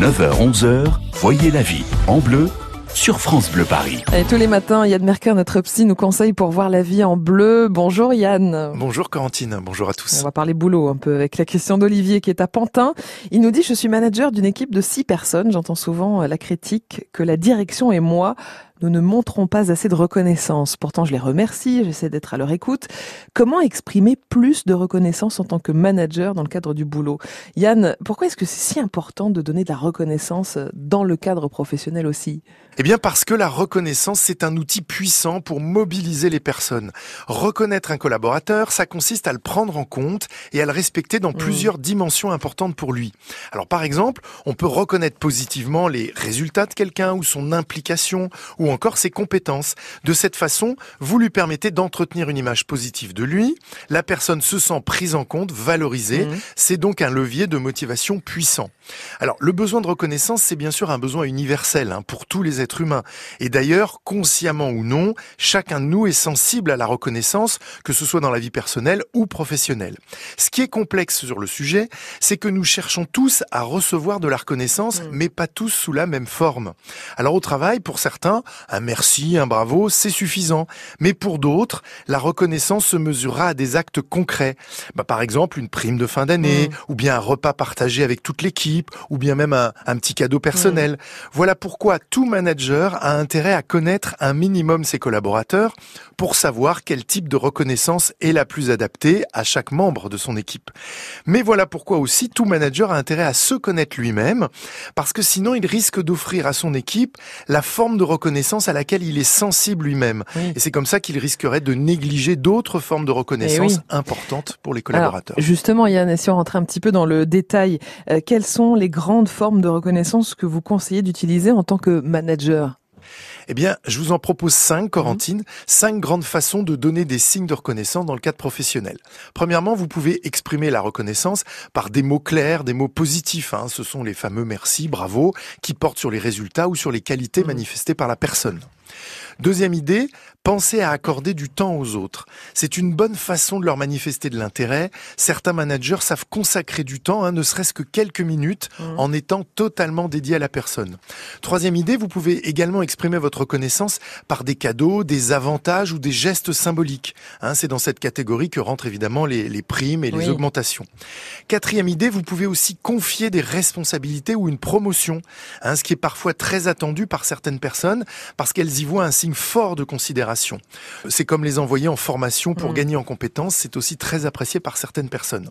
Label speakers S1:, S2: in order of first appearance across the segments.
S1: 9h-11h, voyez la vie en bleu sur France Bleu Paris.
S2: Et tous les matins, Yann Merker, notre psy, nous conseille pour voir la vie en bleu. Bonjour Yann.
S3: Bonjour Corentine, bonjour à tous.
S2: On va parler boulot un peu avec la question d'Olivier qui est à Pantin. Il nous dit, je suis manager d'une équipe de six personnes. J'entends souvent la critique que la direction et moi nous ne montrons pas assez de reconnaissance. Pourtant, je les remercie, j'essaie d'être à leur écoute. Comment exprimer plus de reconnaissance en tant que manager dans le cadre du boulot? Yann, pourquoi est-ce que c'est si important de donner de la reconnaissance dans le cadre professionnel aussi?
S3: Eh bien parce que la reconnaissance, c'est un outil puissant pour mobiliser les personnes. Reconnaître un collaborateur, ça consiste à le prendre en compte et à le respecter dans mmh. plusieurs dimensions importantes pour lui. Alors par exemple, on peut reconnaître positivement les résultats de quelqu'un ou son implication ou encore ses compétences. De cette façon, vous lui permettez d'entretenir une image positive de lui. La personne se sent prise en compte, valorisée. Mhm. C'est donc un levier de motivation puissant. Alors, le besoin de reconnaissance, c'est bien sûr un besoin universel hein, pour tous les êtres humains. Et d'ailleurs, consciemment ou non, chacun de nous est sensible à la reconnaissance, que ce soit dans la vie personnelle ou professionnelle. Ce qui est complexe sur le sujet, c'est que nous cherchons tous à recevoir de la reconnaissance, mhm. mais pas tous sous la même forme. Alors au travail, pour certains, un merci, un bravo, c'est suffisant. Mais pour d'autres, la reconnaissance se mesurera à des actes concrets. Bah, par exemple, une prime de fin d'année, mmh. ou bien un repas partagé avec toute l'équipe, ou bien même un, petit cadeau personnel. Mmh. Voilà pourquoi tout manager a intérêt à connaître un minimum ses collaborateurs pour savoir quel type de reconnaissance est la plus adaptée à chaque membre de son équipe. Mais voilà pourquoi aussi tout manager a intérêt à se connaître lui-même, parce que sinon il risque d'offrir à son équipe la forme de reconnaissance à laquelle il est sensible lui-même. Et c'est comme ça qu'il risquerait de négliger d'autres formes de reconnaissance eh importantes pour les collaborateurs.
S2: justement, Yann, si on rentrait un petit peu dans le détail, euh, quelles sont les grandes formes de reconnaissance que vous conseillez d'utiliser en tant que manager?
S3: Eh bien, je vous en propose cinq, Corentine, mhm. cinq grandes façons de donner des signes de reconnaissance dans le cadre professionnel. Premièrement, vous pouvez exprimer la reconnaissance par des mots clairs, des mots positifs. Hein. Ce sont les fameux merci, bravo, qui portent sur les résultats ou sur les qualités mhm. manifestées par la personne. Deuxième idée, pensez à accorder du temps aux autres. C'est une bonne façon de leur manifester de l'intérêt. Certains managers savent consacrer du temps, hein, ne serait-ce que quelques minutes, mmh. en étant totalement dédiés à la personne. Troisième idée, vous pouvez également exprimer votre reconnaissance par des cadeaux, des avantages ou des gestes symboliques. Hein, c'est dans cette catégorie que rentrent évidemment les, primes et les augmentations. Quatrième idée, vous pouvez aussi confier des responsabilités ou une promotion, hein, ce qui est parfois très attendu par certaines personnes parce qu'elles y voient un signe fort de considération. C'est comme les envoyer en formation pour mm. gagner en compétences, c'est aussi très apprécié par certaines personnes.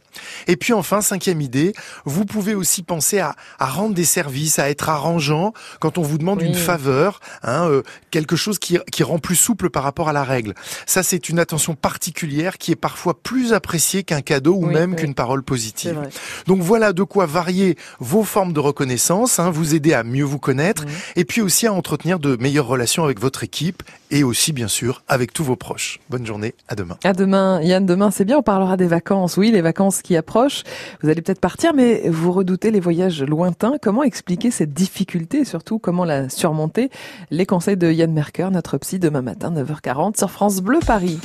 S3: Et puis enfin, cinquième idée, vous pouvez aussi penser à, rendre des services, à être arrangeant quand on vous demande une faveur, hein, euh, quelque chose qui, rend plus souple par rapport à la règle. Ça, c'est une attention particulière qui est parfois plus appréciée qu'un cadeau ou même qu'une parole positive. Donc voilà de quoi varier vos formes de reconnaissance, hein, vous aider à mieux vous connaître et puis aussi à entretenir de meilleures relations votre équipe et aussi bien sûr avec tous vos proches. Bonne journée, à demain.
S2: À demain, Yann, demain c'est bien, on parlera des vacances. Oui, les vacances qui approchent. Vous allez peut-être partir, mais vous redoutez les voyages lointains. Comment expliquer cette difficulté et surtout comment la surmonter? Les conseils de Yann Merker, notre psy, demain matin, 9h40 sur France Bleu Paris.